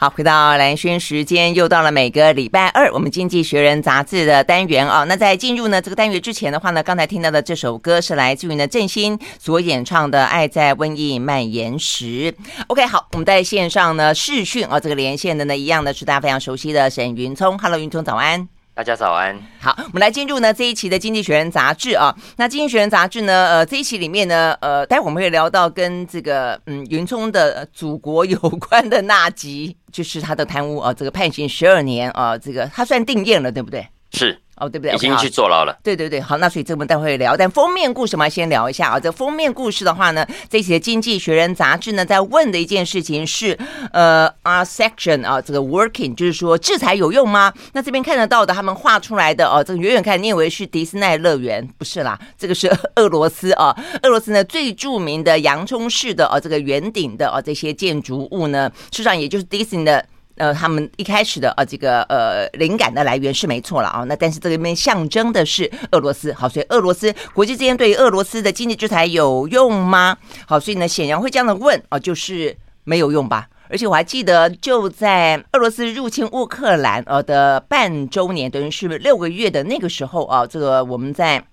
好，回到蓝轩时间，又到了每个礼拜二，我们《经济学人》杂志的单元啊。那在进入呢这个单元之前的话呢，刚才听到的这首歌是来自于呢郑兴所演唱的《爱在瘟疫蔓延时》。OK，好，我们在线上呢视讯啊，这个连线的呢一样的是大家非常熟悉的沈云聪。Hello，云聪早安。大家早安。好，我们来进入呢这一期的《经济学人》杂志啊。那《经济学人》杂志呢，呃，这一期里面呢，呃，待会我们会聊到跟这个嗯云聪的祖国有关的那集，就是他的贪污啊，这个判刑十二年啊，这个他算定谳了，对不对？是。哦，对不对？已经去坐牢了。对对对，好，那所以这我们待会聊。但封面故事我们要先聊一下啊。这封面故事的话呢，这期的《经济学人》杂志呢，在问的一件事情是，呃，R section 啊，这个 working 就是说制裁有用吗？那这边看得到的，他们画出来的哦，这个远远看你以为是迪斯尼乐园，不是啦，这个是俄罗斯啊。俄罗斯呢最著名的洋葱式的哦，这个圆顶的哦这些建筑物呢，实际上也就是迪斯尼的。呃，他们一开始的呃这个呃灵感的来源是没错了啊，那但是这里面象征的是俄罗斯，好，所以俄罗斯国际之间对于俄罗斯的经济制裁有用吗？好，所以呢，显然会这样的问啊，就是没有用吧。而且我还记得，就在俄罗斯入侵乌克兰呃的半周年，等于是六个月的那个时候啊，这个我们在。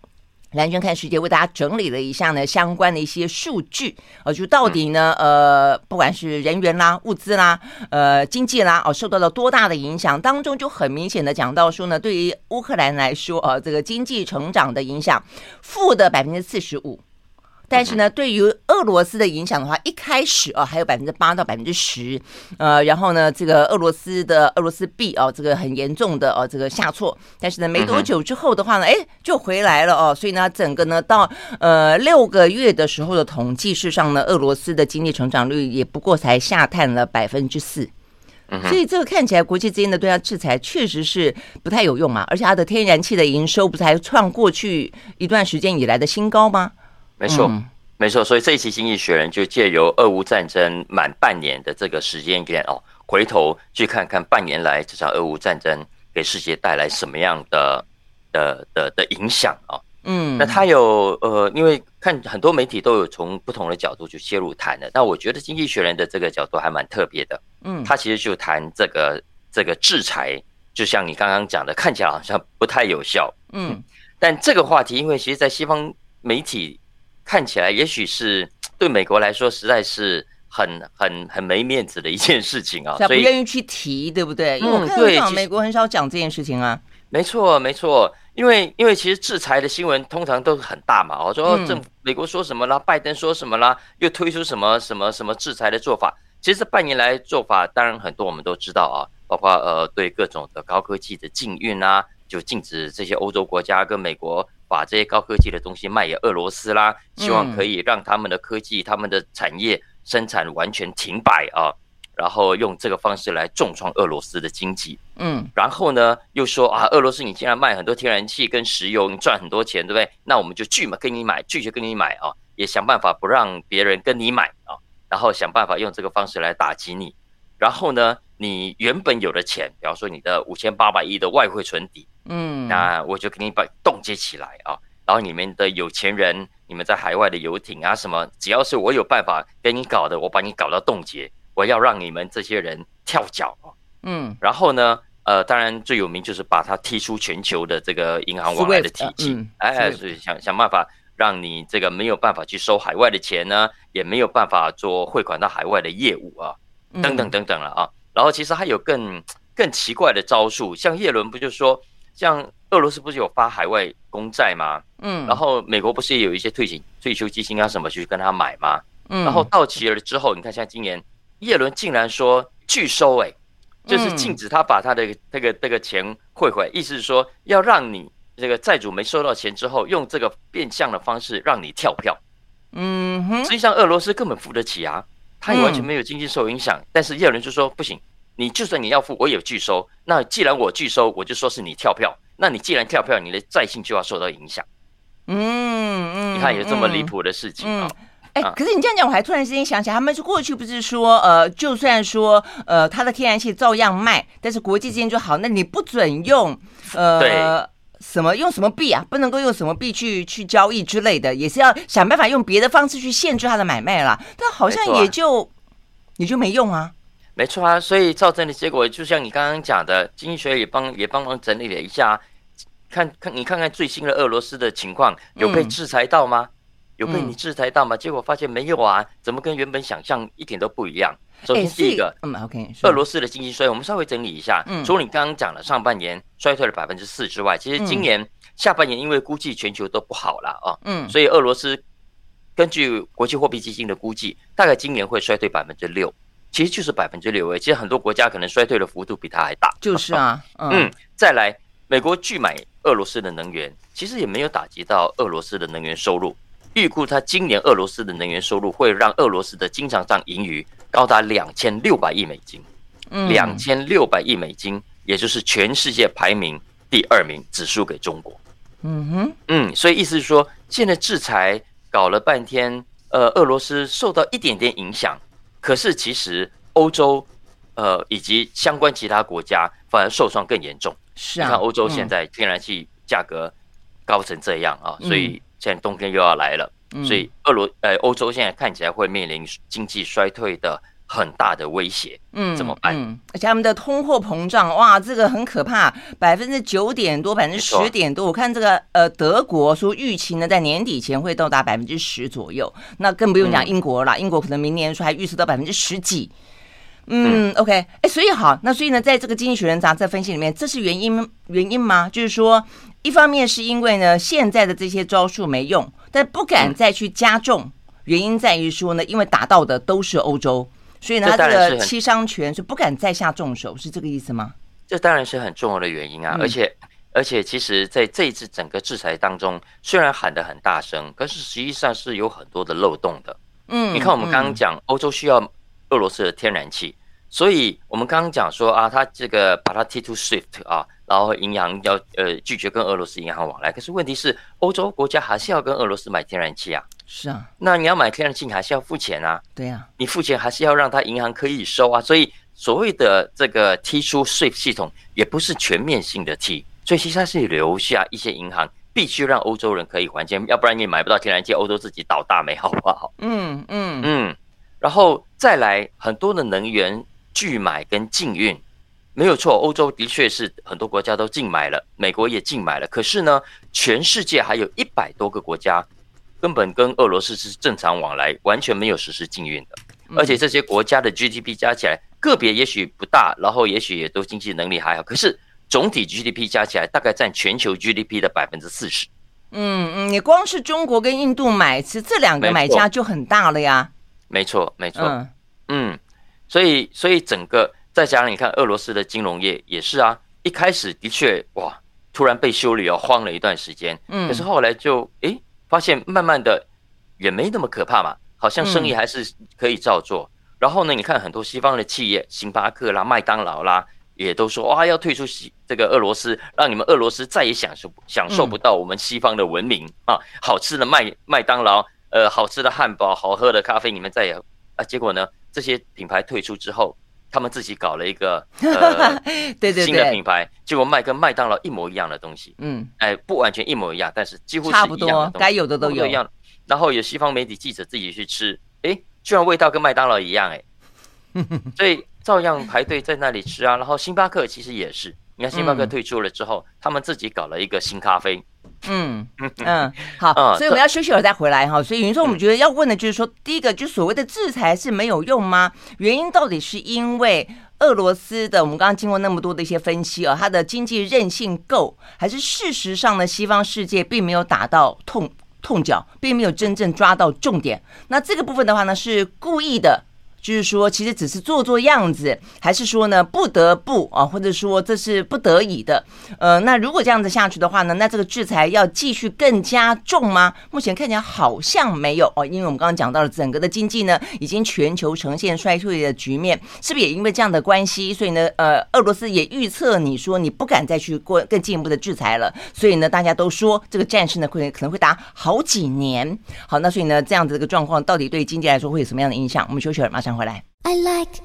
兰萱看世界为大家整理了一下呢相关的一些数据，呃，就到底呢，呃，不管是人员啦、物资啦、呃，经济啦，哦，受到了多大的影响？当中就很明显的讲到说呢，对于乌克兰来说，呃，这个经济成长的影响，负的百分之四十五。但是呢，对于俄罗斯的影响的话，一开始啊还有百分之八到百分之十，呃，然后呢，这个俄罗斯的俄罗斯币啊，这个很严重的哦，这个下挫。但是呢，没多久之后的话呢，哎，就回来了哦。所以呢，整个呢到呃六个月的时候的统计，事实上呢，俄罗斯的经济成长率也不过才下探了百分之四。所以这个看起来国际之间的对它制裁确实是不太有用嘛。而且它的天然气的营收不是还创过去一段时间以来的新高吗？没错，嗯、没错，所以这一期《经济学人》就借由俄乌战争满半年的这个时间点哦，回头去看看半年来这场俄乌战争给世界带来什么样的的的的影响啊？嗯，那他有呃，因为看很多媒体都有从不同的角度去切入谈的，那我觉得《经济学人》的这个角度还蛮特别的。嗯，他其实就谈这个这个制裁，就像你刚刚讲的，看起来好像不太有效。嗯，但这个话题，因为其实，在西方媒体。看起来也许是 对美国来说实在是很很很没面子的一件事情啊，所以不愿意去提，对不对？因为我美国很少讲这件事情啊。没错，没错，因为因为其实制裁的新闻通常都是很大嘛，我说政府美国说什么啦，拜登说什么啦，又推出什么什么什么制裁的做法。其实这半年来做法当然很多，我们都知道啊，包括呃对各种的高科技的禁运啊，就禁止这些欧洲国家跟美国。把这些高科技的东西卖给俄罗斯啦，希望可以让他们的科技、他们的产业生产完全停摆啊，然后用这个方式来重创俄罗斯的经济。嗯，然后呢，又说啊，俄罗斯你竟然卖很多天然气跟石油，你赚很多钱，对不对？那我们就拒嘛，跟你买，拒绝跟你买啊，也想办法不让别人跟你买啊，然后想办法用这个方式来打击你。然后呢，你原本有的钱，比方说你的五千八百亿的外汇存底。嗯，那我就给你把冻结起来啊，然后你们的有钱人，你们在海外的游艇啊什么，只要是我有办法给你搞的，我把你搞到冻结，我要让你们这些人跳脚啊。嗯，然后呢，呃，当然最有名就是把他踢出全球的这个银行往来的体系，嗯、哎，所以想想办法让你这个没有办法去收海外的钱呢，也没有办法做汇款到海外的业务啊，等等等等了啊。然后其实还有更更奇怪的招数，像叶伦不就说。像俄罗斯不是有发海外公债吗？嗯，然后美国不是也有一些退休退休基金啊什么去跟他买吗？嗯，然后到期了之后，你看像今年叶伦竟然说拒收，哎，就是禁止他把他的这个这个钱汇回来，意思是说要让你这个债主没收到钱之后，用这个变相的方式让你跳票。嗯哼，实际上俄罗斯根本付得起啊，他也完全没有经济受影响，但是叶伦就说不行。你就算你要付，我也拒收。那既然我拒收，我就说是你跳票。那你既然跳票，你的债信就要受到影响。嗯嗯，你看有这么离谱的事情啊！可是你这样讲，我还突然之间想起来，他们是过去不是说，呃，就算说，呃，他的天然气照样卖，但是国际之间就好，那你不准用，呃，对什么用什么币啊？不能够用什么币去去交易之类的，也是要想办法用别的方式去限制他的买卖啦。但好像也就、啊、也就没用啊。没错啊，所以造成的结果就像你刚刚讲的，经济学也帮也帮忙整理了一下，看看你看看最新的俄罗斯的情况，有被制裁到吗？嗯、有被你制裁到吗？结果发现没有啊，怎么跟原本想象一点都不一样？首先第一个，嗯，OK，俄罗斯的经济衰退，我们稍微整理一下，嗯，除了你刚刚讲了上半年衰退了百分之四之外，其实今年下半年因为估计全球都不好了啊，嗯，所以俄罗斯根据国际货币基金的估计，大概今年会衰退百分之六。其实就是百分之六诶，其实很多国家可能衰退的幅度比它还大。就是啊，嗯，嗯，再来，美国拒买俄罗斯的能源，其实也没有打击到俄罗斯的能源收入。预估它今年俄罗斯的能源收入会让俄罗斯的经常账盈余高达两千六百亿美金，两千六百亿美金，也就是全世界排名第二名，只输给中国。嗯哼，嗯，所以意思是说，现在制裁搞了半天，呃，俄罗斯受到一点点影响。可是，其实欧洲，呃，以及相关其他国家反而受伤更严重。是啊，你看欧洲现在天然气价格高成这样啊，嗯、所以现在冬天又要来了，嗯、所以俄罗呃欧洲现在看起来会面临经济衰退的很大的威胁。嗯，怎么办？嗯，而且他们的通货膨胀，哇，这个很可怕，百分之九点多，百分之十点多。我看这个呃德国说预期呢，在年底前会到达百分之十左右，那更不用讲英国了，嗯、英国可能明年说还预测到百分之十几。嗯，嗯，OK，哎，所以好，那所以呢，在这个《经济学人》杂志分析里面，这是原因原因吗？就是说，一方面是因为呢，现在的这些招数没用，但不敢再去加重，嗯、原因在于说呢，因为打到的都是欧洲，所以呢，他这个七伤拳是不敢再下重手，是这个意思吗？这当然是很重要的原因啊，嗯、而且而且，其实在这一次整个制裁当中，虽然喊得很大声，可是实际上是有很多的漏洞的。嗯，你看我们刚刚讲，欧洲需要。俄罗斯的天然气，所以我们刚刚讲说啊，他这个把它踢出 SWIFT 啊，然后银行要呃拒绝跟俄罗斯银行往来。可是问题是，欧洲国家还是要跟俄罗斯买天然气啊。是啊，那你要买天然气，你还是要付钱啊。对呀、啊，你付钱还是要让他银行可以收啊。所以所谓的这个踢出 SWIFT 系统，也不是全面性的踢，所以其实它是留下一些银行必须让欧洲人可以还钱，要不然你买不到天然气，欧洲自己倒大霉，好不好？嗯嗯嗯。然后再来很多的能源拒买跟禁运，没有错，欧洲的确是很多国家都禁买了，美国也禁买了。可是呢，全世界还有一百多个国家根本跟俄罗斯是正常往来，完全没有实施禁运的。而且这些国家的 GDP 加起来，个别也许不大，然后也许也都经济能力还好，可是总体 GDP 加起来大概占全球 GDP 的百分之四十。嗯嗯，你光是中国跟印度买，其实这两个买家就很大了呀。没错，没错，嗯，嗯，所以，所以整个再加上你看，俄罗斯的金融业也是啊，一开始的确哇，突然被修理哦，慌了一段时间，嗯，可是后来就诶发现慢慢的也没那么可怕嘛，好像生意还是可以照做。嗯、然后呢，你看很多西方的企业，星巴克啦、麦当劳啦，也都说哇要退出西这个俄罗斯，让你们俄罗斯再也享受享受不到我们西方的文明、嗯、啊，好吃的麦麦当劳。呃，好吃的汉堡，好喝的咖啡，你们再也啊？结果呢？这些品牌退出之后，他们自己搞了一个 呃，对对对，新的品牌，结果卖跟麦当劳一模一样的东西。嗯，哎，不完全一模一样，但是几乎差不多，该有的都有一样。然后有西方媒体记者自己去吃，哎，居然味道跟麦当劳一样，哎，所以照样排队在那里吃啊。然后星巴克其实也是，你看星巴克退出了之后，嗯、他们自己搞了一个新咖啡。嗯 嗯，好，所以我们要休息了再回来哈。所以有人说，我们觉得要问的就是说，第一个，就所谓的制裁是没有用吗？原因到底是因为俄罗斯的，我们刚刚经过那么多的一些分析啊，它的经济韧性够，还是事实上呢，西方世界并没有打到痛痛脚，并没有真正抓到重点？那这个部分的话呢，是故意的。就是说，其实只是做做样子，还是说呢，不得不啊，或者说这是不得已的？呃，那如果这样子下去的话呢，那这个制裁要继续更加重吗？目前看起来好像没有哦，因为我们刚刚讲到了整个的经济呢，已经全球呈现衰退的局面，是不是也因为这样的关系？所以呢，呃，俄罗斯也预测你说你不敢再去过更进一步的制裁了，所以呢，大家都说这个战事呢会可能会打好几年。好，那所以呢，这样子的一个状况到底对经济来说会有什么样的影响？我们休息了，马上。回来。I like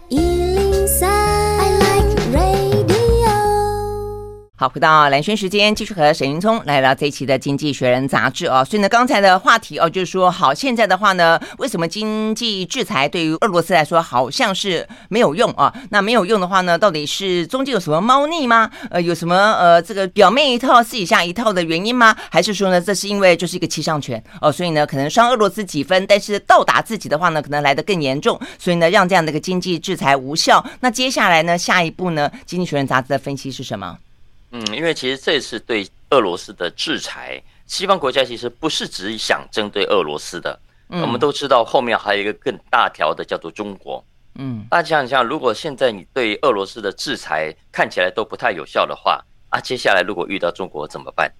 好，回到蓝轩时间，继续和沈云聪来聊这一期的《经济学人》杂志哦。所以呢，刚才的话题哦，就是说，好，现在的话呢，为什么经济制裁对于俄罗斯来说好像是没有用啊？那没有用的话呢，到底是中间有什么猫腻吗？呃，有什么呃，这个表面一套，私底下一套的原因吗？还是说呢，这是因为就是一个七伤拳哦？所以呢，可能伤俄罗斯几分，但是倒打自己的话呢，可能来得更严重。所以呢，让这样的一个经济制裁无效。那接下来呢，下一步呢，《经济学人》杂志的分析是什么？嗯，因为其实这次对俄罗斯的制裁，西方国家其实不是只想针对俄罗斯的。嗯，我们都知道后面还有一个更大条的，叫做中国。嗯，大家想想，如果现在你对俄罗斯的制裁看起来都不太有效的话，啊，接下来如果遇到中国怎么办？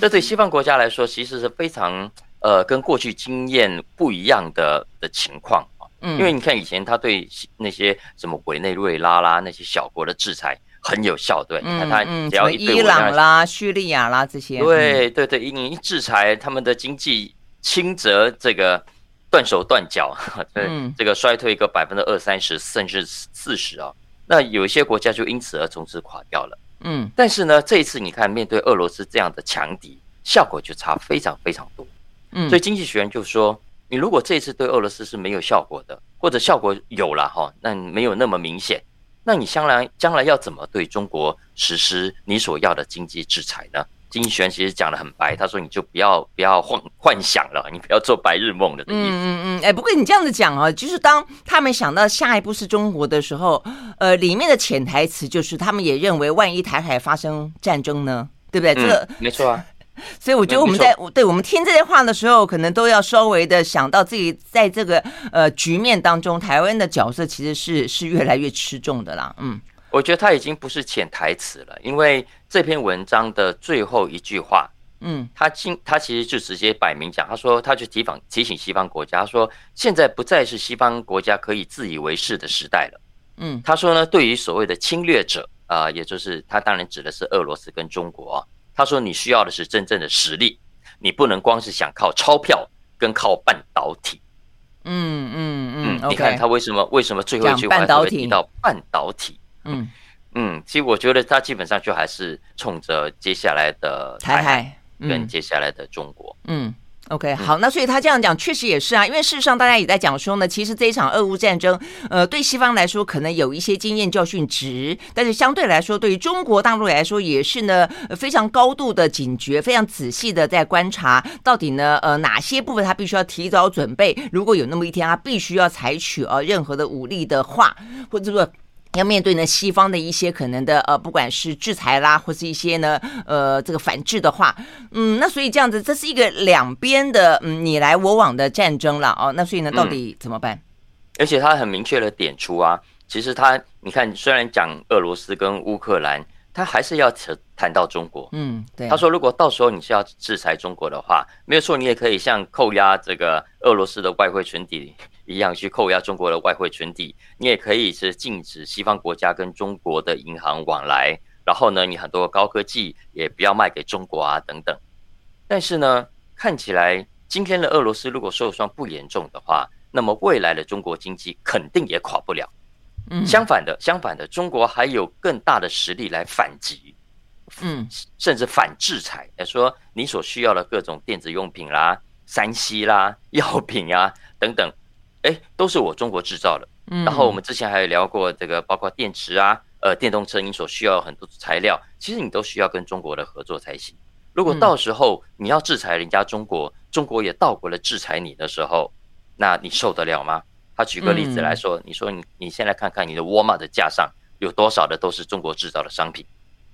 这对西方国家来说，其实是非常呃跟过去经验不一样的的情况啊。嗯，因为你看以前他对那些什么委内瑞拉啦那些小国的制裁。很有效，对，你看他只要一伊朗啦、叙利亚啦这些，对对对，你一制裁他们的经济，轻则这个断手断脚，嗯，这个衰退一个百分之二三十甚至四十啊，那有一些国家就因此而从此垮掉了，嗯，但是呢，这一次你看面对俄罗斯这样的强敌，效果就差非常非常多，嗯，所以经济学人就说，你如果这一次对俄罗斯是没有效果的，或者效果有了哈，那没有那么明显。那你将来将来要怎么对中国实施你所要的经济制裁呢？经济学人其实讲的很白，他说你就不要不要幻幻想了，你不要做白日梦了的意思。嗯嗯嗯，哎，不过你这样子讲啊，就是当他们想到下一步是中国的时候，呃，里面的潜台词就是他们也认为，万一台海发生战争呢，对不对？这个、嗯、没错啊。所以我觉得我们在对我们听这些话的时候，可能都要稍微的想到自己在这个呃局面当中，台湾的角色其实是是越来越吃重的啦。嗯，我觉得他已经不是潜台词了，因为这篇文章的最后一句话，嗯，他今他其实就直接摆明讲，他说他去提防提醒西方国家，他说现在不再是西方国家可以自以为是的时代了。嗯，他说呢，对于所谓的侵略者啊、呃，也就是他当然指的是俄罗斯跟中国。他说：“你需要的是真正的实力，你不能光是想靠钞票跟靠半导体。”嗯嗯嗯，嗯，你看他为什么为什么最后一句话会提到半导体？嗯嗯，其实我觉得他基本上就还是冲着接下来的台海跟接下来的中国。嗯。嗯 OK，好，那所以他这样讲确实也是啊，因为事实上大家也在讲说呢，其实这一场俄乌战争，呃，对西方来说可能有一些经验教训值，但是相对来说，对于中国大陆来说也是呢非常高度的警觉，非常仔细的在观察到底呢，呃，哪些部分他必须要提早准备，如果有那么一天他必须要采取呃任何的武力的话，或者说。要面对呢西方的一些可能的呃，不管是制裁啦，或是一些呢呃这个反制的话，嗯，那所以这样子，这是一个两边的嗯你来我往的战争了哦。那所以呢，到底怎么办？嗯，而且他很明确的点出啊，其实他你看，虽然讲俄罗斯跟乌克兰，他还是要扯谈到中国。嗯，对。他说，如果到时候你是要制裁中国的话，没有错，你也可以像扣押这个俄罗斯的外汇存底。一样去扣押中国的外汇存底，你也可以是禁止西方国家跟中国的银行往来，然后呢，你很多高科技也不要卖给中国啊等等。但是呢，看起来今天的俄罗斯如果受伤不严重的话，那么未来的中国经济肯定也垮不了。嗯，相反的，相反的，中国还有更大的实力来反击，嗯，甚至反制裁。来说你所需要的各种电子用品啦、三 C 啦、药品啊等等。哎，都是我中国制造的。然后我们之前还有聊过这个，包括电池啊，呃，电动车你所需要很多材料，其实你都需要跟中国的合作才行。如果到时候你要制裁人家中国，中国也倒过来制裁你的时候，那你受得了吗？他举个例子来说，你说你你现在看看你的沃尔玛的架上有多少的都是中国制造的商品。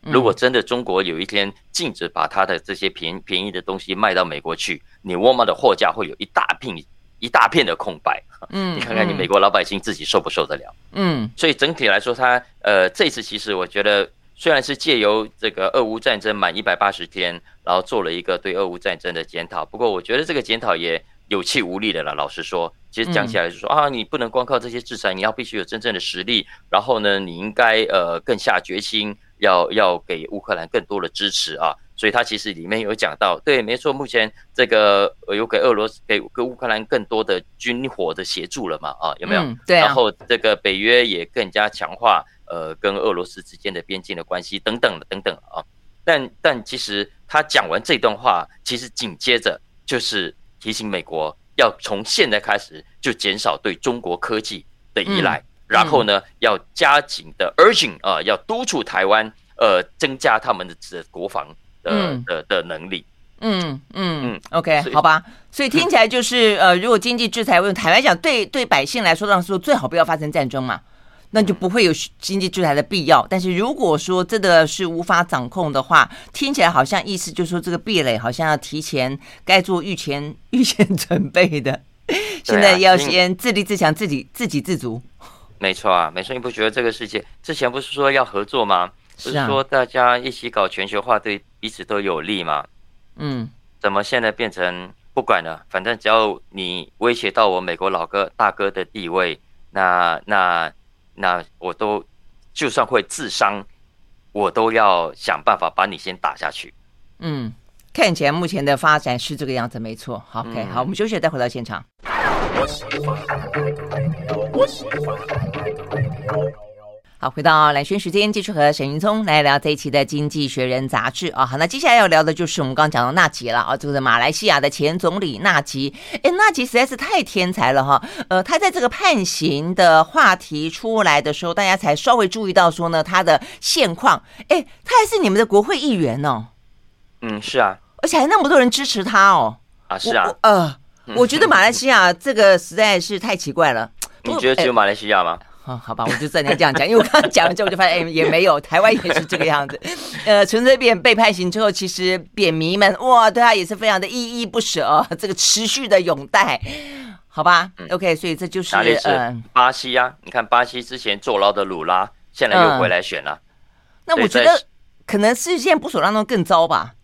如果真的中国有一天禁止把他的这些便便宜的东西卖到美国去，你沃尔玛的货架会有一大片。一大片的空白，嗯，你看看你美国老百姓自己受不受得了？嗯，所以整体来说，他呃这次其实我觉得虽然是借由这个俄乌战争满一百八十天，然后做了一个对俄乌战争的检讨，不过我觉得这个检讨也有气无力的了。老实说，其实讲起来就是说啊，你不能光靠这些制裁，你要必须有真正的实力，然后呢，你应该呃更下决心，要要给乌克兰更多的支持啊。所以他其实里面有讲到，对，没错，目前这个有给俄罗斯给给乌克兰更多的军火的协助了嘛？啊，有没有？嗯、对、啊。然后这个北约也更加强化呃跟俄罗斯之间的边境的关系等等等等啊。但但其实他讲完这段话，其实紧接着就是提醒美国要从现在开始就减少对中国科技的依赖，嗯、然后呢要加紧的 urging 啊、呃，要督促台湾呃增加他们的这国防的、嗯、的的能力。嗯嗯嗯，OK，好吧，所以听起来就是呃，如果经济制裁问台湾讲，对对百姓来说，当时最好不要发生战争嘛，那就不会有经济制裁的必要。但是如果说真的是无法掌控的话，听起来好像意思就是说这个壁垒好像要提前该做预前预先准备的，现在要先自立自强，自己自给自足。没错啊，没错，你不觉得这个世界之前不是说要合作吗？不是说大家一起搞全球化对彼此都有利吗？嗯，怎么现在变成不管了？反正只要你威胁到我美国老哥大哥的地位，那那那我都就算会自伤，我都要想办法把你先打下去。嗯，看起来目前的发展是这个样子，没错。好，OK，好，我们休息再回到现场。好，回到蓝轩时间，继续和沈云聪来聊这一期的《经济学人》杂志啊。好，那接下来要聊的就是我们刚刚讲到纳吉了啊，这个是马来西亚的前总理纳吉。哎，纳吉实在是太天才了哈。呃，他在这个判刑的话题出来的时候，大家才稍微注意到说呢，他的现况。哎，他还是你们的国会议员哦。嗯，是啊，而且还那么多人支持他哦。啊，是啊。呃，我觉得马来西亚这个实在是太奇怪了。你觉得只有马来西亚吗？哦，好吧，我就这样这样讲，因为我刚刚讲了之后，我就发现，哎，也没有，台湾也是这个样子。呃，陈水扁被判刑之后，其实扁迷们哇，对他也是非常的依依不舍，这个持续的拥戴，好吧？OK，所以这就是嗯，巴西啊，你看巴西之前坐牢的鲁拉，现在又回来选了。那我觉得可能是现在不所当中更糟吧？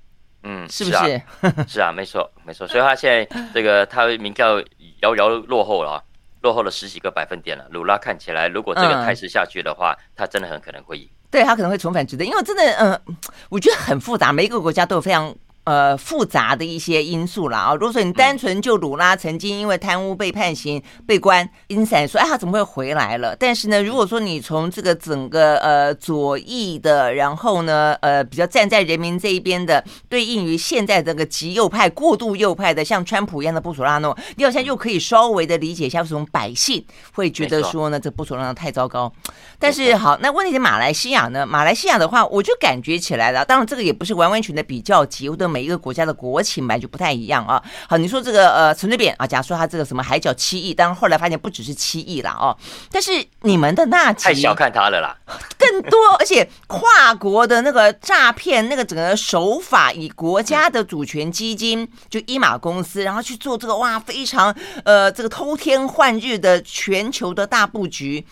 嗯，是不是？是啊，没错，没错。所以他现在这个他民调遥遥落后了。落后了十几个百分点了。鲁拉看起来，如果这个态势下去的话，嗯、他真的很可能会赢。对，他可能会重返执政，因为真的，嗯、呃，我觉得很复杂，每一个国家都有非常。呃，复杂的一些因素了啊。如果说你单纯就鲁拉曾经因为贪污被判刑、被关，因此说，哎，他怎么会回来了？但是呢，如果说你从这个整个呃左翼的，然后呢，呃，比较站在人民这一边的，对应于现在这个极右派、过度右派的，像川普一样的布索拉诺，你好像又可以稍微的理解一下，为什么百姓会觉得说呢，这布索拉诺太糟糕。但是好，那问题是马来西亚呢？马来西亚的话，我就感觉起来了，当然这个也不是完完全的比较级，我的。每一个国家的国情本来就不太一样啊。好，你说这个呃陈水扁啊，假如说他这个什么海角七亿，当然后来发现不只是七亿了哦。但是你们的纳吉太小看他了啦，更多，而且跨国的那个诈骗，那个整个手法，以国家的主权基金就伊马公司，然后去做这个哇非常呃这个偷天换日的全球的大布局。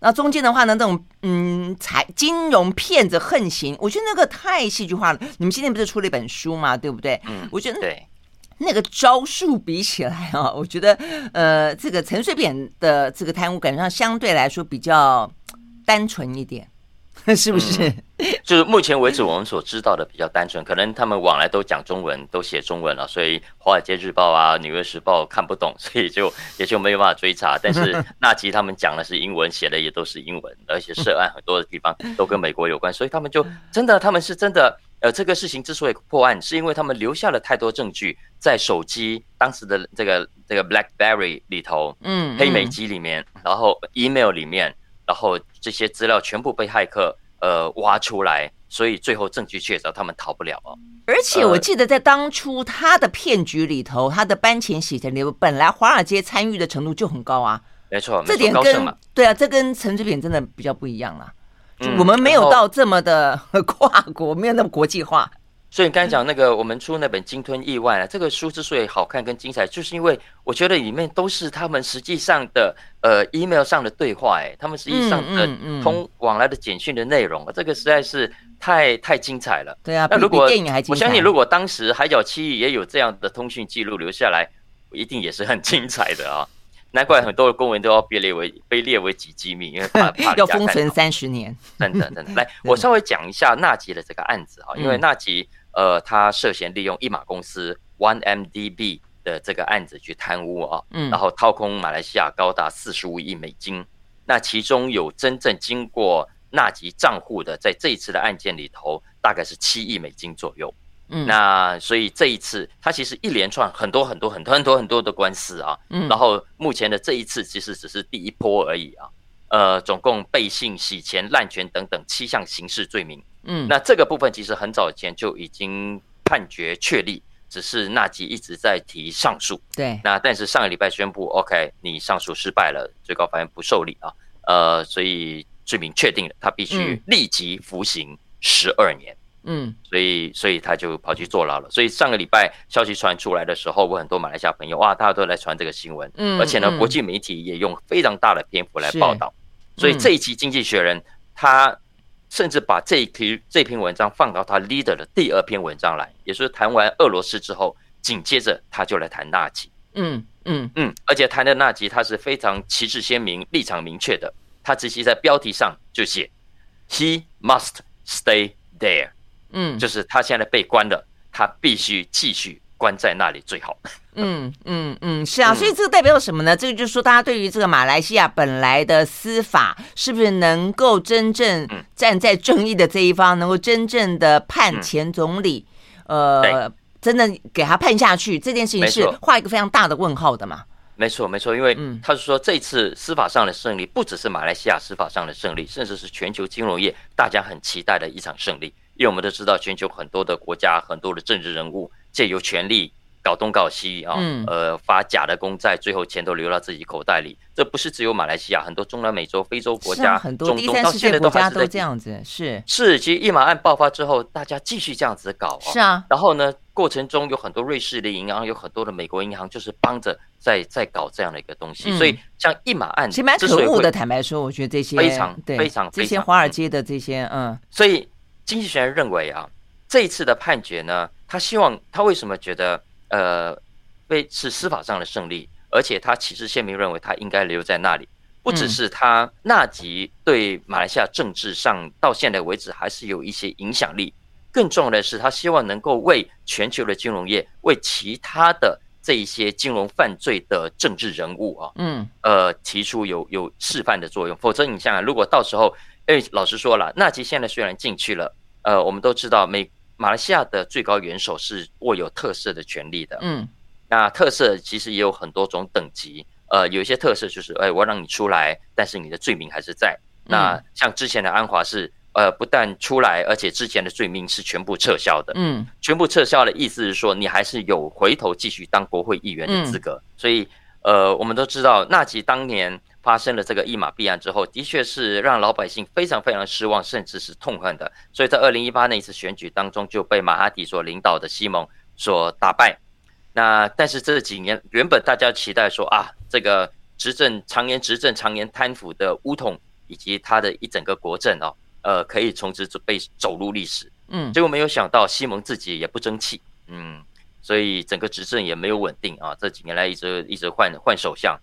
那中间的话呢，这种嗯，财金融骗子横行，我觉得那个太戏剧化了。你们今天不是出了一本书嘛？对不对？嗯，我觉得对那个招数比起来啊，我觉得呃，这个陈水扁的这个贪污感觉上相对来说比较单纯一点。是不是？嗯，就是目前为止我们所知道的比较单纯，可能他们往来都讲中文，都写中文了，所以《华尔街日报》啊，《纽约时报》看不懂，所以就也就没有办法追查。但是 纳吉他们讲的是英文，写的也都是英文，而且涉案很多的地方都跟美国有关，所以他们就真的，他们是真的。呃，这个事情之所以破案，是因为他们留下了太多证据在手机当时的这个这个 BlackBerry 里头，嗯，黑莓机里面，然后 email 里面。然后这些资料全部被骇客呃挖出来，所以最后证据确凿，他们逃不了哦。而且我记得在当初他的骗局里头，呃、他的班前洗钱流，本来华尔街参与的程度就很高啊。没错，这点跟对啊，这跟陈水扁真的比较不一样了。嗯、我们没有到这么的 跨国，没有那么国际化。所以你刚才讲那个，我们出那本《鲸吞意外》啊，这个书之所以好看跟精彩，就是因为我觉得里面都是他们实际上的呃 email 上的对话，哎，他们实际上的通往来的简讯的内容，嗯嗯嗯、这个实在是太太精彩了。对啊，那如果电影还我相信，如果当时海角七亿也有这样的通讯记录留下来，一定也是很精彩的啊。难怪很多的公文都要被列为被列为几机密，因为怕 怕要封存三十年。等等等等，来，我稍微讲一下纳吉的这个案子啊，因为纳吉。呃，他涉嫌利用一马公司 OneMDB 的这个案子去贪污啊，嗯，然后掏空马来西亚高达四十五亿美金。那其中有真正经过纳吉账户的，在这一次的案件里头，大概是七亿美金左右。嗯，那所以这一次，他其实一连串很多很多很多很多很多的官司啊。嗯，然后目前的这一次其实只是第一波而已啊。呃，总共背信、洗钱、滥权等等七项刑事罪名。嗯，那这个部分其实很早以前就已经判决确立，只是纳吉一直在提上诉。对，那但是上个礼拜宣布，OK，你上诉失败了，最高法院不受理啊。呃，所以罪名确定了，他必须立即服刑十二年。嗯，所以所以他就跑去坐牢了。所以上个礼拜消息传出来的时候，我很多马来西亚朋友哇，大家都来传这个新闻。嗯，而且呢，国际媒体也用非常大的篇幅来报道。所以这一期《经济学人》他甚至把这一篇这篇文章放到他 leader 的第二篇文章来，也就是谈完俄罗斯之后，紧接着他就来谈纳吉。嗯嗯嗯，而且谈的纳吉他是非常旗帜鲜明、立场明确的。他直接在标题上就写：“He must stay there。”嗯，就是他现在被关了，他必须继续关在那里最好。嗯嗯嗯，是啊，所以这个代表什么呢？这个就是说，大家对于这个马来西亚本来的司法是不是能够真正站在正义的这一方，能够真正的判前总理，呃，真的给他判下去，这件事情是画一个非常大的问号的嘛？没错，没错，因为他是说这次司法上的胜利，不只是马来西亚司法上的胜利，甚至是全球金融业大家很期待的一场胜利。因为我们都知道，全球很多的国家、很多的政治人物借由权力搞东搞西啊，呃，发假的公债，最后钱都流到自己口袋里。这不是只有马来西亚，很多中南美洲、非洲国家、很多第三世界国家都这样子。是是，其实一马案爆发之后，大家继续这样子搞。是啊，然后呢，过程中有很多瑞士的银行，有很多的美国银行，就是帮着在在搞这样的一个东西。所以像一马案，其实蛮可恶的。坦白说，我觉得这些非常非常这些华尔街的这些嗯，所以。经济学人认为啊，这一次的判决呢，他希望他为什么觉得呃，被是司法上的胜利，而且他其实宪明认为他应该留在那里，不只是他纳吉对马来西亚政治上到现在为止还是有一些影响力，更重要的是他希望能够为全球的金融业，为其他的这一些金融犯罪的政治人物啊，嗯，呃，提出有有示范的作用，否则你想想，如果到时候。哎，老实说了，纳吉现在虽然进去了，呃，我们都知道美马来西亚的最高元首是握有特赦的权利的。嗯，那特赦其实也有很多种等级，呃，有一些特赦就是，哎，我让你出来，但是你的罪名还是在。那像之前的安华是，呃，不但出来，而且之前的罪名是全部撤销的。嗯，全部撤销的意思是说，你还是有回头继续当国会议员的资格。所以，呃，我们都知道纳吉当年。发生了这个一马弊案之后，的确是让老百姓非常非常失望，甚至是痛恨的。所以在二零一八那一次选举当中，就被马哈迪所领导的西蒙所打败。那但是这几年，原本大家期待说啊，这个执政常年执政常年贪腐的乌统以及他的一整个国政哦，呃，可以从此被走入历史。嗯，结果没有想到西蒙自己也不争气，嗯，所以整个执政也没有稳定啊。这几年来一直一直换换首相。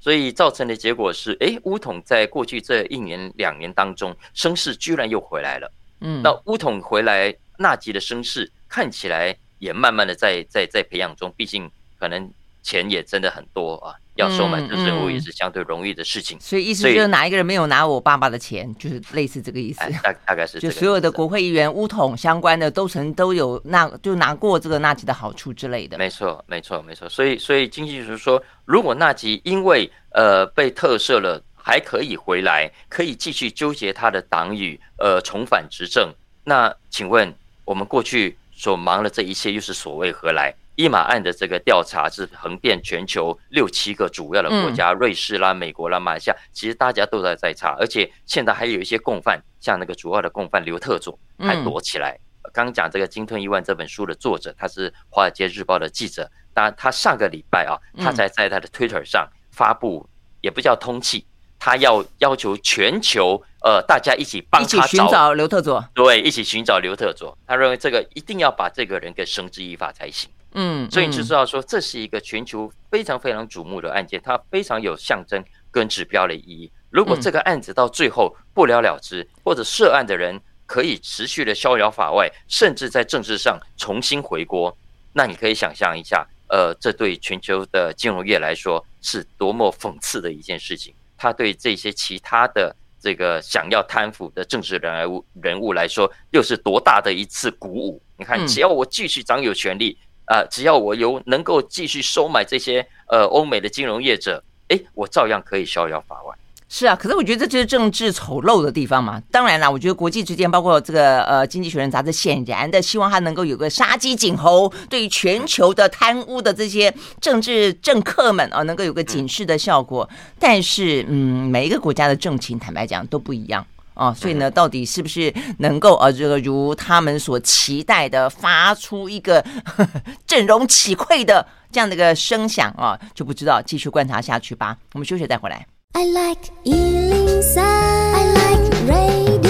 所以造成的结果是，哎，乌统在过去这一年两年当中，声势居然又回来了。嗯，那乌统回来，纳吉的声势看起来也慢慢的在在在培养中，毕竟可能钱也真的很多啊。要收买政治人物也是相对容易的事情，嗯嗯、所以意思就是哪一个人没有拿我爸爸的钱，就是类似这个意思。大大概是就所有的国会议员乌统相关的都曾都有那就拿过这个纳吉的好处之类的。没错，没错，没错。所以所以经济就是说，如果纳吉因为呃被特赦了，还可以回来，可以继续纠结他的党羽，呃重返执政，那请问我们过去所忙的这一切又是所谓何来？一马案的这个调查是横遍全球六七个主要的国家，瑞士啦、美国啦、马来西亚，其实大家都在在查，而且现在还有一些共犯，像那个主要的共犯刘特佐还躲起来。刚讲这个《鲸吞亿万》这本书的作者，他是《华尔街日报》的记者，当然他上个礼拜啊，他才在他的 Twitter 上发布，也不叫通气，他要要求全球呃大家一起帮他寻找刘特佐，对，一起寻找刘特佐。他认为这个一定要把这个人给绳之以法才行。嗯，所以你就知道说，这是一个全球非常非常瞩目的案件，它非常有象征跟指标的意义。如果这个案子到最后不了了之，或者涉案的人可以持续的逍遥法外，甚至在政治上重新回国，那你可以想象一下，呃，这对全球的金融业来说是多么讽刺的一件事情。他对这些其他的这个想要贪腐的政治人物人物来说，又是多大的一次鼓舞？你看，只要我继续掌有权力，啊、只要我有能够继续收买这些呃欧美的金融业者，诶，我照样可以逍遥法外。是啊，可是我觉得这就是政治丑陋的地方嘛。当然啦，我觉得国际之间，包括这个呃《经济学人》杂志，显然的希望他能够有个杀鸡儆猴，对于全球的贪污的这些政治政客们啊，能够有个警示的效果。但是，嗯，每一个国家的政情，坦白讲都不一样啊。所以呢，到底是不是能够呃这个如他们所期待的，发出一个振聋起桧的这样的一个声响啊，就不知道，继续观察下去吧。我们休息再回来。I like 103, I like radio。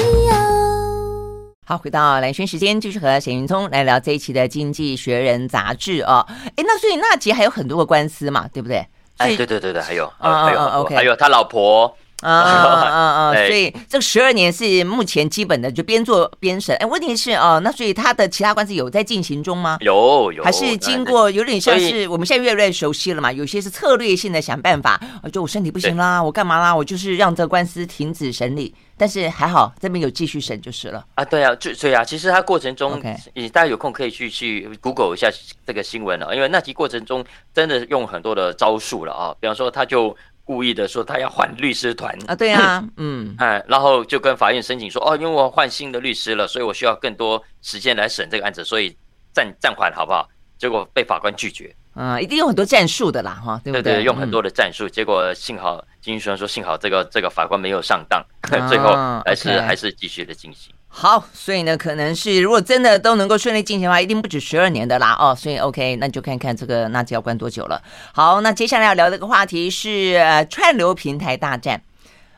好，回到蓝轩时间，继续和沈云聪来聊这一期的《经济学人》杂志啊。哎，那所以纳吉还有很多个官司嘛，对不对？哎，对对对对，还有，啊、还有，OK，还有他老婆。啊 啊啊！所以这十二年是目前基本的，就边做边审。哎，问题是哦，那所以他的其他官司有在进行中吗？有有，还是经过有点像是我们现在越来越熟悉了嘛？有些是策略性的想办法，就我身体不行啦，我干嘛啦？我就是让这个官司停止审理。但是还好这边有继续审就是了。啊，对啊，就对啊。其实他过程中，你大家有空可以去去 Google 一下这个新闻了，因为那集过程中真的用很多的招数了啊，比方说他就。故意的说他要换律师团啊，对啊，嗯，哎，然后就跟法院申请说，哦，因为我换新的律师了，所以我需要更多时间来审这个案子，所以暂暂缓好不好？结果被法官拒绝。啊，一定有很多战术的啦，哈，对不对？对对，用很多的战术，嗯、结果幸好经济学人说，幸好这个这个法官没有上当，啊、最后还是 okay 还是继续的进行。好，所以呢，可能是如果真的都能够顺利进行的话，一定不止十二年的啦哦。所以 OK，那就看看这个纳吉要关多久了。好，那接下来要聊这个话题是呃串流平台大战。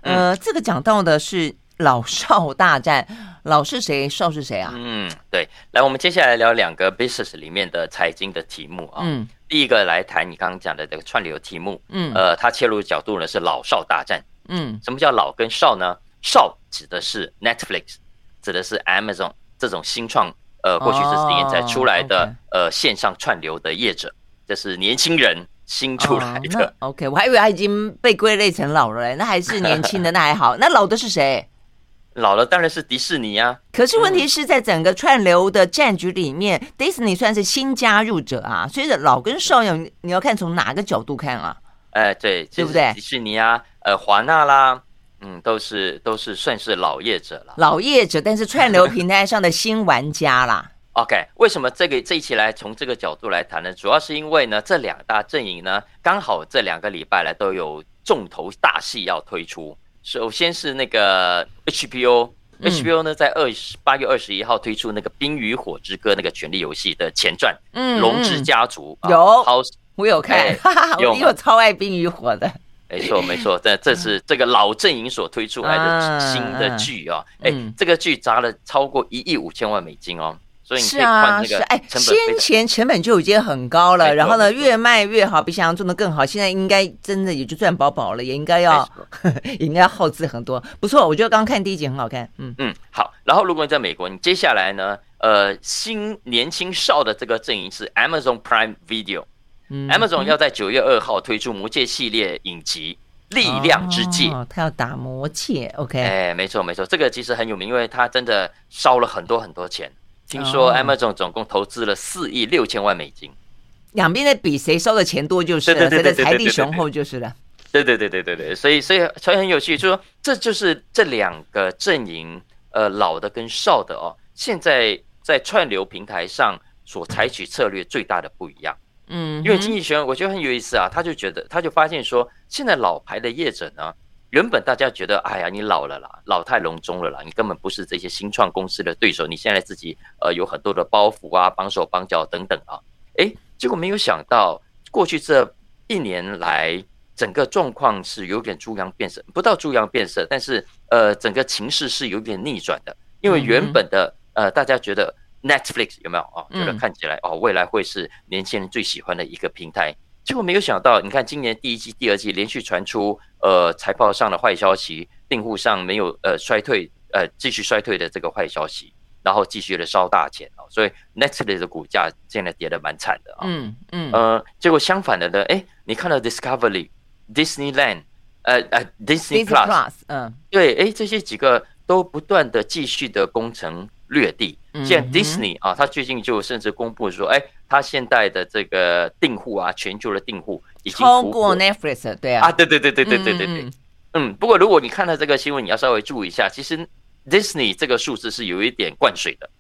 呃，嗯、这个讲到的是老少大战，老是谁，少是谁啊？嗯，对。来，我们接下来聊两个 business 里面的财经的题目啊。嗯。第一个来谈你刚刚讲的这个串流题目。嗯。呃，它切入的角度呢是老少大战。嗯。什么叫老跟少呢？少指的是 Netflix。指的是 Amazon 这种新创，呃，过去这十年才出来的、oh. 呃线上串流的业者，这是年轻人新出来的。Oh, OK，我还以为他已经被归类成老了嘞，那还是年轻的，那还好。那老的是谁？老了当然是迪士尼啊。可是问题是在整个串流的战局里面，嗯、迪士尼算是新加入者啊，所以老跟少有你要看从哪个角度看啊？哎、呃，对，对不对？迪士尼啊，呃，华纳啦。嗯，都是都是算是老业者了，老业者，但是串流平台上的新玩家啦。OK，为什么这个这一期来从这个角度来谈呢？主要是因为呢，这两大阵营呢，刚好这两个礼拜来都有重头大戏要推出。首先是那个 HBO，HBO、嗯、HBO 呢在二十八月二十一号推出那个《冰与火之歌》那个权力游戏的前传，嗯，《龙之家族》有，我有看，我有超爱《冰与火》的。没错，没错，这这是这个老阵营所推出来的新的剧啊！哎，这个剧砸了超过一亿五千万美金哦，所以你可以换那个哎，先前成本就已经很高了，然后呢，越卖越好，比想象中的更好。现在应该真的也就赚饱饱了，也应该要 应该要耗资很多。不错，我觉得刚刚看第一集很好看。嗯嗯，好。然后如果你在美国，你接下来呢，呃，新年轻少的这个阵营是 Amazon Prime Video。Amazon 要在九月二号推出魔戒系列影集《力量之戒》，哦，他要打魔戒，OK？哎，没错没错，这个其实很有名，因为他真的烧了很多很多钱。听说 Amazon 总共投资了四亿六千万美金，两边在比谁烧的钱多就是了，谁的财力雄厚就是了。对对对对对对，所以所以所以很有趣，就是说这就是这两个阵营，呃，老的跟少的哦，现在在串流平台上所采取策略最大的不一样。嗯，因为经济学人我觉得很有意思啊，他就觉得他就发现说，现在老牌的业者呢，原本大家觉得，哎呀，你老了啦，老态龙钟了啦，你根本不是这些新创公司的对手，你现在自己呃有很多的包袱啊，绑手绑脚等等啊，哎，结果没有想到，过去这一年来，整个状况是有点猪羊变色，不到猪羊变色，但是呃，整个情势是有点逆转的，因为原本的呃，大家觉得。Netflix 有没有哦？觉得看起来哦，未来会是年轻人最喜欢的一个平台。结果没有想到，你看今年第一季、第二季连续传出呃财报上的坏消息，订户上没有呃衰退呃继续衰退的这个坏消息，然后继续的烧大钱哦，所以 Netflix 的股价现在跌得蛮惨的啊。嗯嗯呃，结果相反的呢，哎，你看到 Discovery、Disneyland 呃呃，Disney Plus，嗯，对，哎，这些几个都不断的继续的攻城略地。像 Disney 啊，他最近就甚至公布说，哎，他现在的这个订户啊，全球的订户已经超过 Netflix，对啊，啊，对对对对对对对对，嗯，不过如果你看到这个新闻，你要稍微注意一下，其实 Disney 这个数字是有一点灌水的，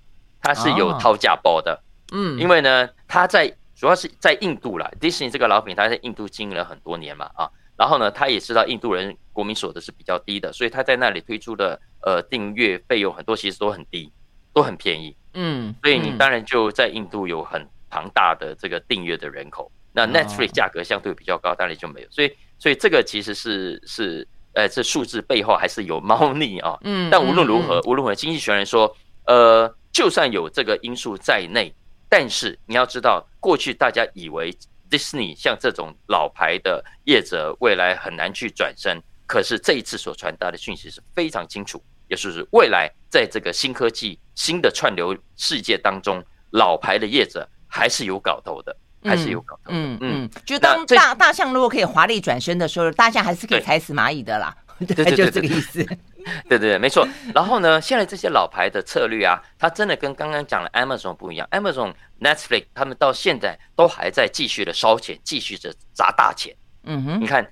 它是有掏价包的，嗯，因为呢，它在主要是在印度啦，Disney 这个老品，牌在印度经营了很多年嘛，啊。然后呢，他也知道印度人国民所得是比较低的，所以他在那里推出的呃订阅费用很多其实都很低，都很便宜。嗯，所以你当然就在印度有很庞大的这个订阅的人口。那 Netflix 价格相对比较高，当然就没有。所以，所以这个其实是是呃这数字背后还是有猫腻啊。嗯，但无论如何，无论如何，经济学人说，呃，就算有这个因素在内，但是你要知道，过去大家以为。Disney 像这种老牌的业者，未来很难去转身。可是这一次所传达的讯息是非常清楚，也就是未来在这个新科技、新的串流世界当中，老牌的业者还是有搞头的，还是有搞头的。嗯嗯，嗯，就当大大象如果可以华丽转身的时候，大象还是可以踩死蚂蚁的啦。对，就这个意思。对对对，没错。然后呢，现在这些老牌的策略啊，它真的跟刚刚讲的 Amazon 不一样。Amazon、Netflix 他们到现在都还在继续的烧钱，继续着砸大钱。嗯哼，你看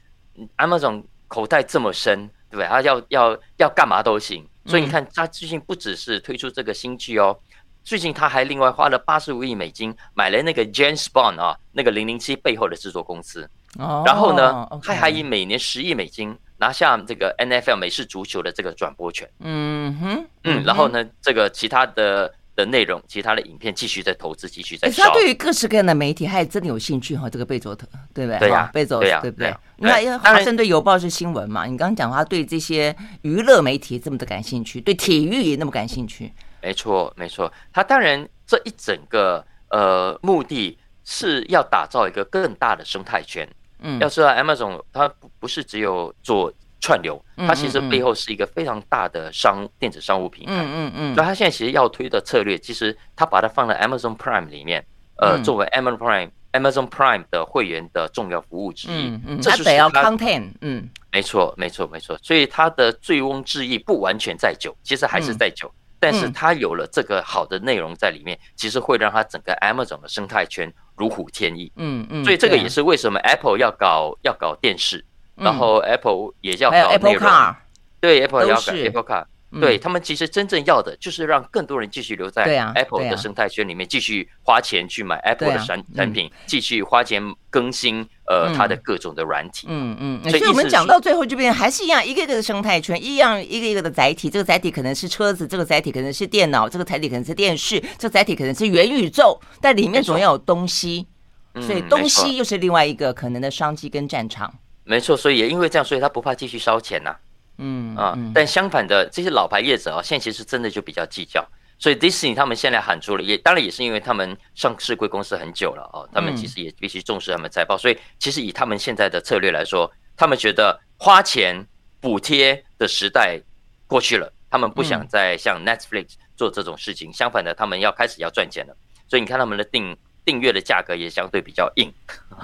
Amazon 口袋这么深，对不对？他要要要干嘛都行。所以你看，他最近不只是推出这个新剧哦，最近他还另外花了八十五亿美金买了那个 James Bond 啊，那个零零七背后的制作公司。哦，然后呢，他还以每年十亿美金。拿下这个 NFL 美式足球的这个转播权，嗯哼，嗯，然后呢，这个其他的的内容，其他的影片继续在投资，继续在烧。他对于各式各样的媒体，他也真的有兴趣哈。这个贝佐特，对不对？对呀，贝佐，特，对不对？那因为华盛顿邮报是新闻嘛，你刚刚讲他对这些娱乐媒体这么的感兴趣，对体育也那么感兴趣。没错，没错。他当然这一整个呃目的是要打造一个更大的生态圈。嗯，要知道 Amazon 它不不是只有做串流，它其实背后是一个非常大的商电子商务平台。嗯嗯嗯。那它现在其实要推的策略，其实它把它放在 Amazon Prime 里面，呃，作为 Amazon Prime Amazon Prime 的会员的重要服务之一。嗯嗯。它得要 content。嗯，没错没错没错。所以它的醉翁之意不完全在酒，其实还是在酒，但是它有了这个好的内容在里面，其实会让它整个 Amazon 的生态圈。如虎添翼，嗯嗯，所以这个也是为什么 Apple 要搞要搞电视，然后 Apple 也要搞 Apple Car，对 Apple 要搞 Apple Car，对他们其实真正要的就是让更多人继续留在 Apple 的生态圈里面，继续花钱去买 Apple 的产产品，继续花钱更新呃它的各种的软体，嗯嗯，所以我们讲到最后这边还是一样，一个一个的生态圈，一样一个一个的载体，这个载体可能是车子，这个载体可能是电脑，这个载体可能是电视，这个载体可能是元宇宙，但里面总要有东西，所以东西又是另外一个可能的商机跟战场。没错，所以也因为这样，所以他不怕继续烧钱呐。嗯啊，但相反的，这些老牌业者啊，现在其实真的就比较计较。所以 Disney 他们现在喊出了，也当然也是因为他们上市贵公司很久了哦，他们其实也必须重视他们财报。所以其实以他们现在的策略来说，他们觉得花钱补贴的时代过去了，他们不想再像 Netflix 做这种事情。相反的，他们要开始要赚钱了。所以你看他们的订订阅的价格也相对比较硬。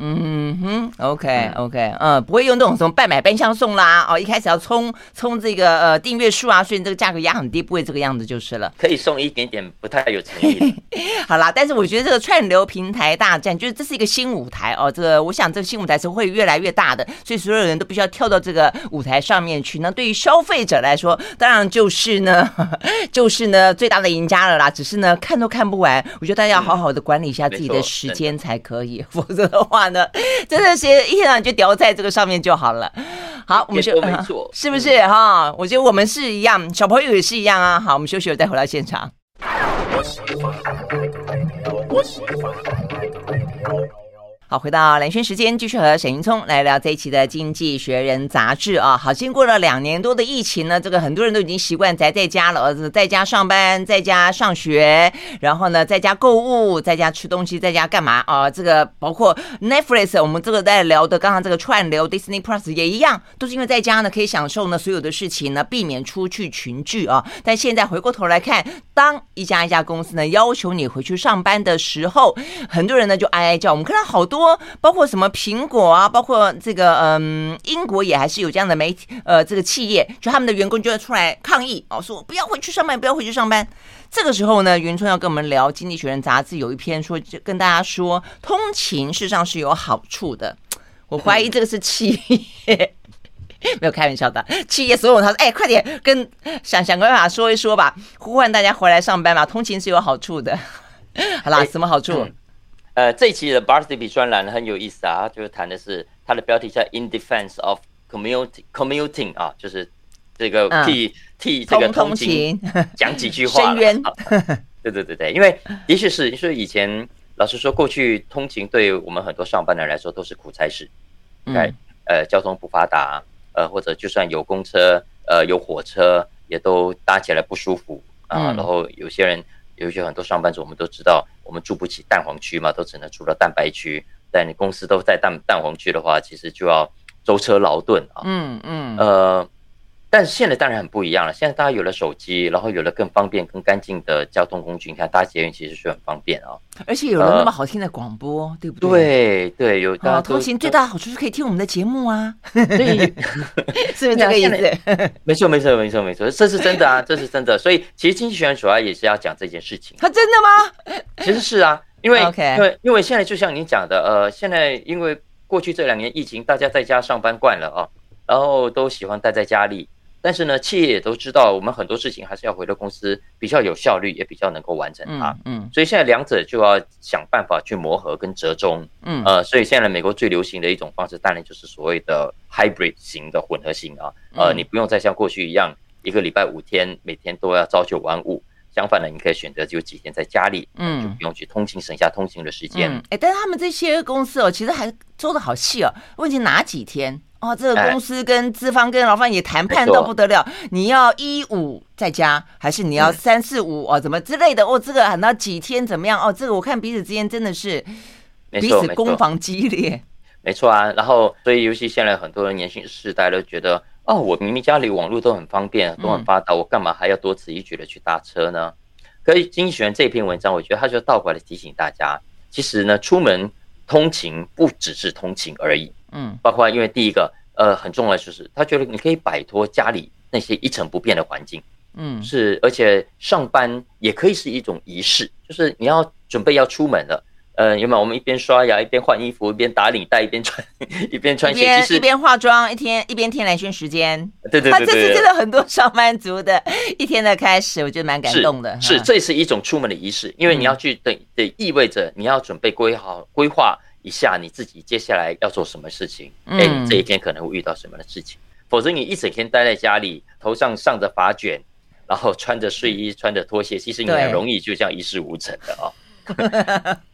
嗯哼，OK OK，嗯，不会用那种什么半买半相送啦，哦，一开始要冲冲这个呃订阅数啊，所以这个价格压很低，不会这个样子就是了。可以送一点点，不太有诚意。好啦，但是我觉得这个串流平台大战，就是这是一个新舞台哦。这个我想这个新舞台是会越来越大的，所以所有人都必须要跳到这个舞台上面去。那对于消费者来说，当然就是呢，就是呢最大的赢家了啦。只是呢看都看不完，我觉得大家要好好的管理一下自己的时间才可以，嗯、否则的话呢。真的是一天到晚就掉在这个上面就好了。好，我们就、呃、是不是哈？我觉得我们是一样，小朋友也是一样啊。好，我们休息了再回到现场。好，回到蓝轩时间，继续和沈云聪来聊这一期的《经济学人》杂志啊。好，经过了两年多的疫情呢，这个很多人都已经习惯宅在家了，儿子在家上班，在家上学，然后呢，在家购物，在家吃东西，在家干嘛啊？这个包括 Netflix，我们这个在聊的刚刚这个串流 Disney Plus 也一样，都是因为在家呢可以享受呢所有的事情呢，避免出去群聚啊。但现在回过头来看，当一家一家公司呢要求你回去上班的时候，很多人呢就哀哀叫。我们看到好多。多，包括什么苹果啊，包括这个嗯，英国也还是有这样的媒体呃，这个企业，就他们的员工就会出来抗议哦，说不要回去上班，不要回去上班。这个时候呢，云春要跟我们聊《经济学人》杂志有一篇说，就跟大家说，通勤事实上是有好处的。我怀疑这个是企业。没有开玩笑的，企业所有他说：“哎，快点跟想想个办法说一说吧，呼唤大家回来上班嘛。通勤是有好处的。好啦，什么好处？嗯、呃，这一期的 Varsity 专栏很有意思啊，就是谈的是它的标题叫 “In Defense of Commuting”，Commuting 啊，就是这个替、嗯、替这个通勤 讲几句话。深渊。对对对对，因为的确是，就是以前老实说，过去通勤对我们很多上班的人来说都是苦差事。嗯。呃，交通不发达。呃，或者就算有公车，呃，有火车，也都搭起来不舒服啊。然后有些人，有一些很多上班族，我们都知道，我们住不起蛋黄区嘛，都只能住到蛋白区。但你公司都在蛋蛋黄区的话，其实就要舟车劳顿啊。嗯嗯。呃。但是现在当然很不一样了。现在大家有了手机，然后有了更方便、更干净的交通工具。你看搭捷运其实是很方便啊，而且有了那么好听的广播，呃、对不对？对对，有。啊，通行最大的好处是可以听我们的节目啊。对，是不是这个意思？没错，没错，没错，没错，这是真的啊，这是真的。所以其实经济学人主要也是要讲这件事情。他真的吗？其实是啊，因为.因为因为现在就像你讲的，呃，现在因为过去这两年疫情，大家在家上班惯了啊，然后都喜欢待在家里。但是呢，企业也都知道，我们很多事情还是要回到公司，比较有效率，也比较能够完成它。嗯，嗯，所以现在两者就要想办法去磨合跟折中。嗯，呃，所以现在美国最流行的一种方式，当然就是所谓的 hybrid 型的混合型啊。呃，你不用再像过去一样，一个礼拜五天，每天都要朝九晚五。相反呢，你可以选择就几天在家里，嗯，就不用去通勤，省下通勤的时间。哎、嗯欸，但是他们这些公司哦，其实还做的好细哦。问题哪几天？哦，这个公司跟资方跟劳方也谈判到不得了，哎、你要一五再加，还是你要三四五哦？怎么之类的？哦，这个喊到几天怎么样？哦，这个我看彼此之间真的是彼此攻防激烈。没错啊，然后所以尤其现在很多人年轻世代都觉得，哦，我明明家里网络都很方便，都很发达，我干嘛还要多此一举的去搭车呢？可以，经济学人这篇文章，我觉得他就倒过来提醒大家，其实呢，出门通勤不只是通勤而已。嗯，包括因为第一个，呃，很重要的就是他觉得你可以摆脱家里那些一成不变的环境，嗯，是，而且上班也可以是一种仪式，就是你要准备要出门了，呃，有没有？我们一边刷牙，一边换衣服，一边打领带，一边穿，一边穿鞋，其实一边化妆，一天一边天蓝轩时间，对对对，对，对，这是真的很多上班族的一天的开始，我觉得蛮感动的。是，是，这是一种出门的仪式，因为你要去等，得意味着你要准备规好规划。一下你自己接下来要做什么事情？哎、欸，你这一天可能会遇到什么样的事情？嗯、否则你一整天待在家里，头上上着发卷，然后穿着睡衣、穿着拖鞋，其实你很容易就这样一事无成的哦。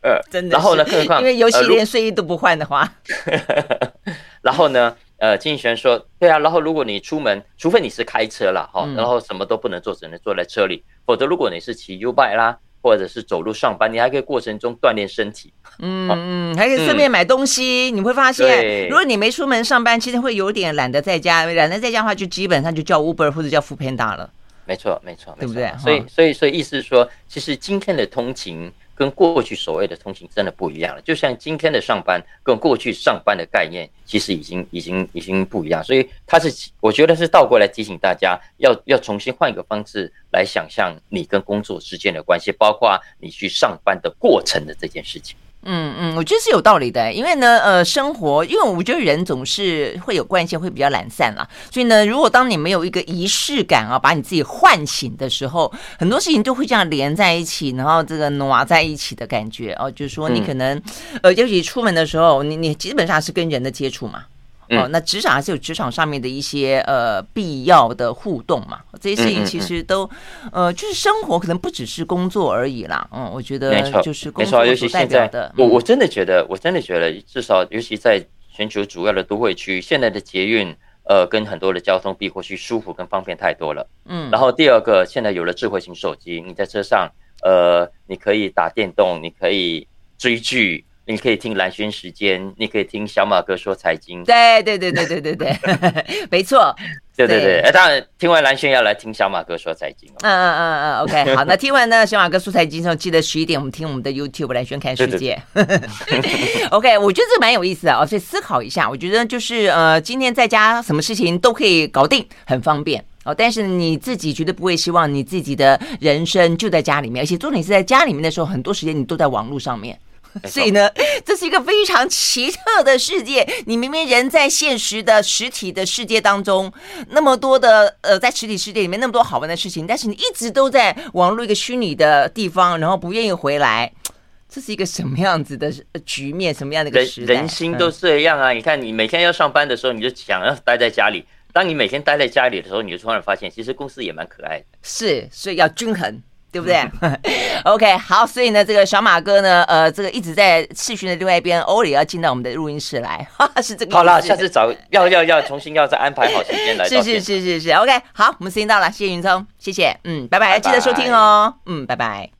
呃，真的。然后呢，更何况因为尤其连睡衣都不换的话，呃、然后呢，呃，经济学人说，对啊，然后如果你出门，除非你是开车了哈，然后什么都不能做，只能坐在车里，否则如果你是骑 U-bike 啦。或者是走路上班，你还可以过程中锻炼身体，嗯嗯，还可以顺便买东西。嗯、你会发现，如果你没出门上班，其实会有点懒得在家。懒得在家的话，就基本上就叫 Uber 或者叫 Foodpanda 了。没错，没错，对不对？所以，所以，所以意思是说，其实今天的通勤。跟过去所谓的通勤真的不一样了，就像今天的上班跟过去上班的概念，其实已经已经已经不一样，所以他是我觉得是倒过来提醒大家，要要重新换一个方式来想象你跟工作之间的关系，包括你去上班的过程的这件事情。嗯嗯，我觉得是有道理的，因为呢，呃，生活，因为我觉得人总是会有惯性，会比较懒散啦。所以呢，如果当你没有一个仪式感啊，把你自己唤醒的时候，很多事情都会这样连在一起，然后这个挪在一起的感觉哦，就是说你可能，呃，尤其出门的时候，你你基本上是跟人的接触嘛。哦，那职场还是有职场上面的一些呃必要的互动嘛，这些事情其实都呃就是生活可能不只是工作而已啦。嗯，我觉得就是工作所代表的。我我真的觉得，我真的觉得，至少尤其在全球主要的都会区，现在的捷运呃跟很多的交通比过去舒服跟方便太多了。嗯。然后第二个，现在有了智慧型手机，你在车上呃你可以打电动，你可以追剧。你可以听蓝轩时间，你可以听小马哥说财经。对对对对对对对，没错。对对对，哎，当然听完蓝轩要来听小马哥说财经。嗯嗯嗯嗯，OK，好，那听完呢小马哥说财经之后，记得十一点我们听我们的 YouTube 蓝轩看世界。对对对 OK，我觉得这蛮有意思的哦，所以思考一下，我觉得就是呃，今天在家什么事情都可以搞定，很方便哦。但是你自己绝对不会希望你自己的人生就在家里面，而且重点是在家里面的时候，很多时间你都在网络上面。所以呢，这是一个非常奇特的世界。你明明人在现实的实体的世界当中，那么多的呃，在实体世界里面那么多好玩的事情，但是你一直都在网络一个虚拟的地方，然后不愿意回来，这是一个什么样子的局面？什么样的一个时代？人，人心都这样啊！你看，你每天要上班的时候，你就想要待在家里；当你每天待在家里的时候，你就突然发现，其实公司也蛮可爱的。是，所以要均衡。对不对？OK，好，所以呢，这个小马哥呢，呃，这个一直在视讯的另外一边，偶尔也要进到我们的录音室来，哈哈，是这个。好了，下次找要要要重新要再安排好时间来。是是是是是，OK，好，我们时间到了，谢谢云聪，谢谢，嗯，拜拜，记得收听哦，嗯，拜拜。